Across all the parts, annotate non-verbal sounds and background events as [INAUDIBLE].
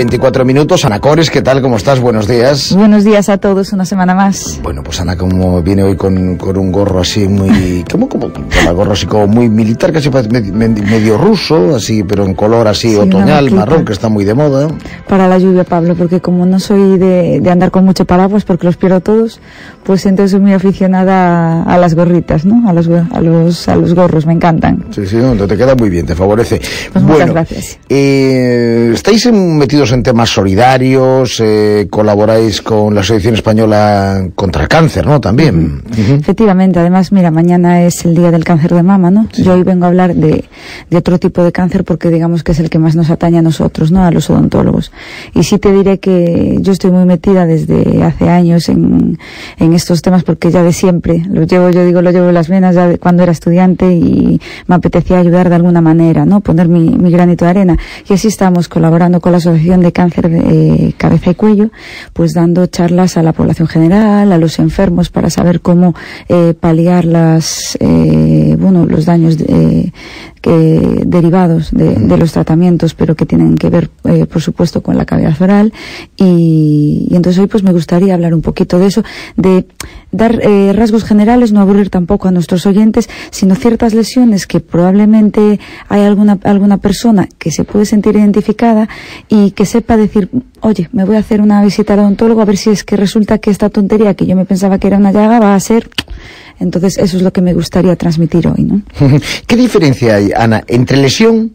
24 minutos. Ana Cores, ¿qué tal? ¿Cómo estás? Buenos días. Buenos días a todos, una semana más. Bueno, pues Ana, como viene hoy con, con un gorro así muy... ¿Cómo? como Con gorro así como muy militar, casi medio, ruso, así, pero en color así otoñal, marrón, que está muy de moda. Para la lluvia, Pablo, porque como no soy de, de andar con mucho paraguas, porque los pierdo todos, pues entonces soy muy aficionada a, las gorritas, ¿no? A los, a los, a los gorros, me encantan. Sí, sí, no, te queda muy bien, te favorece. Pues muchas gracias. Eh, ¿Estáis metidos en temas solidarios? Eh, ¿Colaboráis con la Asociación Española contra el Cáncer, no? También. Efectivamente, además, mira, mañana es el Día del Cáncer de Mama, ¿no? Yo hoy vengo a hablar de, de otro tipo de cáncer porque digamos que es el que más nos atañe a nosotros, ¿no? A los odontólogos. Y sí te diré que yo estoy muy metida desde hace años en, en estos temas porque ya de siempre, lo llevo, yo digo, lo llevo en las venas ya de cuando era estudiante y me apetecía ayudar de alguna manera, ¿no? Poner mi, mi granito de arena. Y así estamos colaborando con la Asociación de Cáncer de eh, Cabeza y Cuello, pues dando charlas a la población general, a los enfermos para saber cómo eh, paliar las, eh, bueno, los daños de, que, derivados de, de, los tratamientos, pero que tienen que ver, eh, por supuesto, con la cavidad oral. Y, y, entonces hoy pues me gustaría hablar un poquito de eso, de dar eh, rasgos generales, no aburrir tampoco a nuestros oyentes, sino ciertas lesiones que probablemente hay alguna, alguna persona que se puede sentir identificada y que sepa decir, oye, me voy a hacer una visita al odontólogo a ver si es que resulta que esta tontería que yo me pensaba que era una llaga va a ser [TSK] entonces, eso es lo que me gustaría transmitir hoy, ¿no? [LAUGHS] ¿Qué diferencia hay, Ana, entre lesión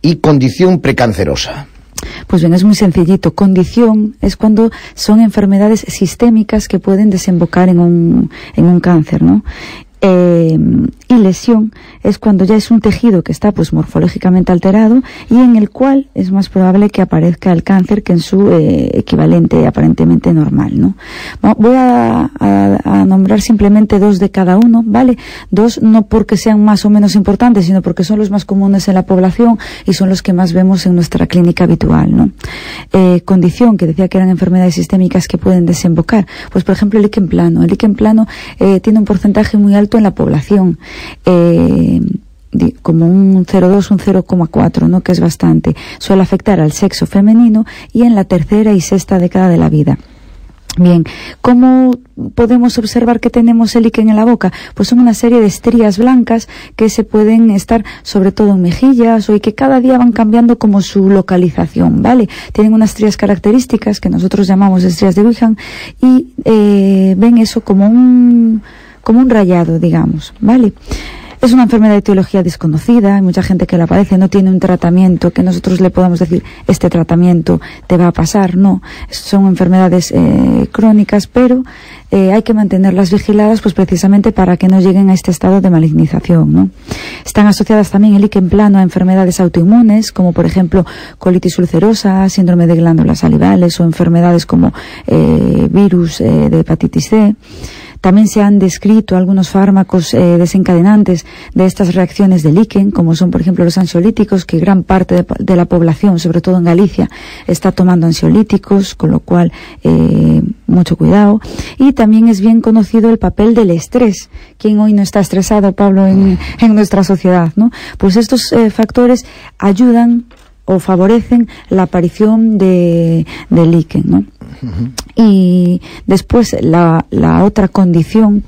y condición precancerosa? Pues bien, es muy sencillito. Condición es cuando son enfermedades sistémicas que pueden desembocar en un, en un cáncer, ¿no? Eh, y lesión es cuando ya es un tejido que está pues morfológicamente alterado y en el cual es más probable que aparezca el cáncer que en su eh, equivalente aparentemente normal, ¿no? Voy a, nombrar simplemente dos de cada uno, ¿vale? Dos no porque sean más o menos importantes, sino porque son los más comunes en la población y son los que más vemos en nuestra clínica habitual, ¿no? Eh, condición, que decía que eran enfermedades sistémicas que pueden desembocar, pues por ejemplo el líquen plano. El líquen plano tiene un porcentaje muy alto en la población. Eh, como un 0,2, un 0,4, ¿no? que es bastante. Suele afectar al sexo femenino y en la tercera y sexta década de la vida. Bien, ¿cómo podemos observar que tenemos el líquen en la boca? Pues son una serie de estrías blancas que se pueden estar sobre todo en mejillas o y que cada día van cambiando como su localización, ¿vale? Tienen unas estrías características que nosotros llamamos estrías de Wickham y eh, ven eso como un como un rayado, digamos, ¿vale? Es una enfermedad de etiología desconocida, hay mucha gente que la padece, no tiene un tratamiento que nosotros le podamos decir, este tratamiento te va a pasar, no. Son enfermedades eh, crónicas, pero eh, hay que mantenerlas vigiladas pues precisamente para que no lleguen a este estado de malignización, ¿no? Están asociadas también el líquen plano a enfermedades autoinmunes, como por ejemplo colitis ulcerosa, síndrome de glándulas salivales o enfermedades como eh, virus eh, de hepatitis C. También se han descrito algunos fármacos eh, desencadenantes de estas reacciones de líquen, como son, por ejemplo, los ansiolíticos, que gran parte de, de, la población, sobre todo en Galicia, está tomando ansiolíticos, con lo cual eh, mucho cuidado. Y también es bien conocido el papel del estrés. ¿Quién hoy no está estresado, Pablo, en, [LAUGHS] nuestra sociedad? ¿no? Pues estos eh, factores ayudan o favorecen la aparición de, de líquen, ¿no? Y después la, la otra condición.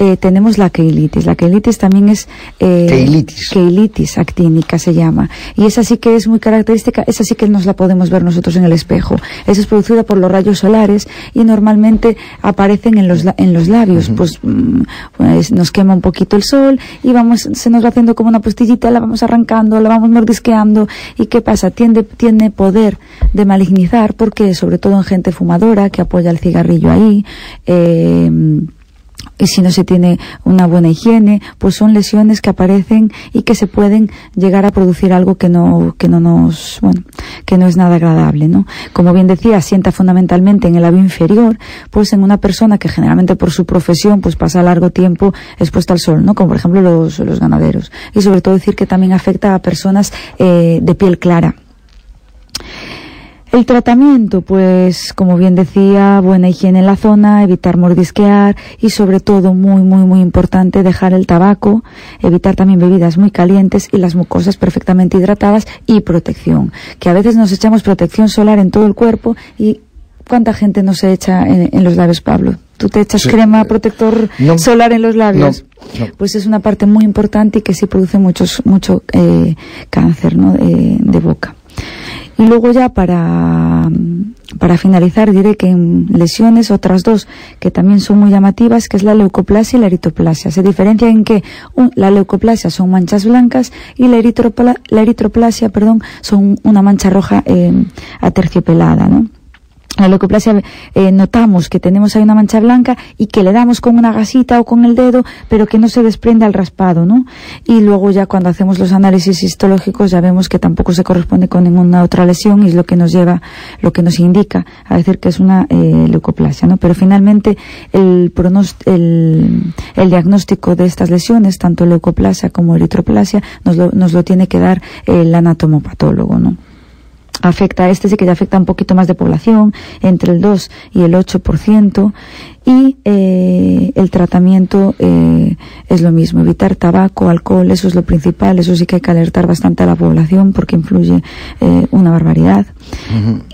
Eh, tenemos la keilitis. La keilitis también es... Eh, Keilitis. keilitis actínica se llama. Y esa sí que es muy característica, esa sí que nos la podemos ver nosotros en el espejo. Esa es producida por los rayos solares y normalmente aparecen en los, en los labios. Pues, mm, pues nos quema un poquito el sol y vamos, se nos va haciendo como una pastillita, la vamos arrancando, la vamos mordisqueando. ¿Y qué pasa? Tiende, tiene poder de malignizar porque sobre todo en gente fumadora que apoya el cigarrillo ahí, eh, si no se tiene una buena higiene, pues son lesiones que aparecen y que se pueden llegar a producir algo que no, que no nos, bueno, que no es nada agradable, ¿no? Como bien decía, asienta fundamentalmente en el labio inferior, pues en una persona que generalmente por su profesión, pues pasa largo tiempo expuesta al sol, ¿no? Como por ejemplo los, los ganaderos. Y sobre todo decir que también afecta a personas eh, de piel clara. El tratamiento, pues, como bien decía, buena higiene en la zona, evitar mordisquear y sobre todo, muy, muy, muy importante, dejar el tabaco, evitar también bebidas muy calientes y las mucosas perfectamente hidratadas y protección. Que a veces nos echamos protección solar en todo el cuerpo y ¿cuánta gente no se echa en, los labios, Pablo? ¿Tú te echas crema protector solar en los labios? Pues es una parte muy importante y que sí produce muchos, mucho eh, cáncer ¿no? de boca. Y luego ya para, para finalizar diré que en lesiones otras dos que también son muy llamativas, que es la leucoplasia y la eritoplasia. Se diferencia en que la leucoplasia son manchas blancas y la, la eritroplasia, perdón, son una mancha roja eh, aterciopelada, ¿no? La leucoplasia eh, notamos que tenemos ahí una mancha blanca y que le damos con una gasita o con el dedo, pero que no se desprende al raspado, ¿no? Y luego ya cuando hacemos los análisis histológicos ya vemos que tampoco se corresponde con ninguna otra lesión y es lo que nos lleva, lo que nos indica a decir que es una eh, leucoplasia, ¿no? Pero finalmente el, el, el, diagnóstico de estas lesiones, tanto leucoplasia como eritroplasia, nos lo, nos lo tiene que dar el anatomopatólogo, ¿no? Afecta, este sí que ya afecta un poquito más de población, entre el 2 y el 8%, y eh, el tratamiento eh, es lo mismo, evitar tabaco, alcohol, eso es lo principal, eso sí que hay que alertar bastante a la población porque influye eh, una barbaridad.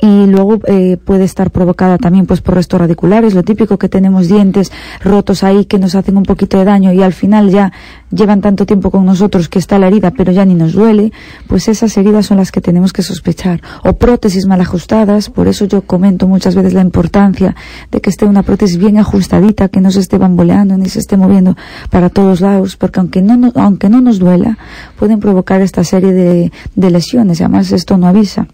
Y luego puede estar provocada también pues por restos radiculares, lo típico que tenemos dientes rotos ahí que nos hacen un poquito de daño y al final ya llevan tanto tiempo con nosotros que está la herida pero ya ni nos duele, pues esas heridas son las que tenemos que sospechar. O prótesis mal ajustadas, por eso yo comento muchas veces la importancia de que esté una prótesis bien ajustadita, que no se esté bamboleando ni se esté moviendo para todos lados, porque aunque no, aunque no nos duela, pueden provocar esta serie de, de lesiones, además esto no avisa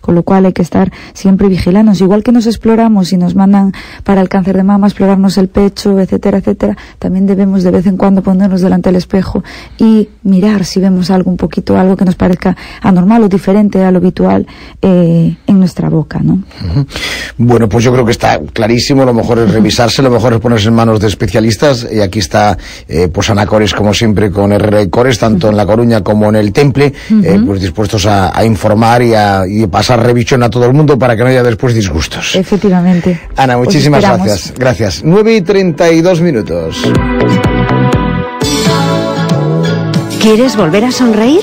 con lo cual hay que estar siempre vigilantes. Igual que nos exploramos y nos mandan para el cáncer de mama explorarnos el pecho, etcétera, etcétera, también debemos de vez en cuando ponernos delante del espejo y mirar si vemos algo un poquito, algo que nos parezca anormal o diferente a lo habitual eh, en nuestra boca, ¿no? Bueno, pues yo creo que está clarísimo, lo mejor es revisarse, lo mejor es ponerse en manos de especialistas y aquí está eh, pues Ana Cores como siempre con Herrera Cores, tanto en La Coruña como en el Temple, eh, pues dispuestos a, informar y a pasar revisión a todo el mundo para que no haya después disgustos. Efectivamente. Ana, muchísimas gracias. Gracias. 9 y 32 minutos. ¿Quieres volver a sonreír?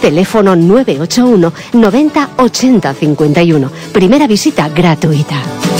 teléfono 981 90 80 51. Primera visita gratuita.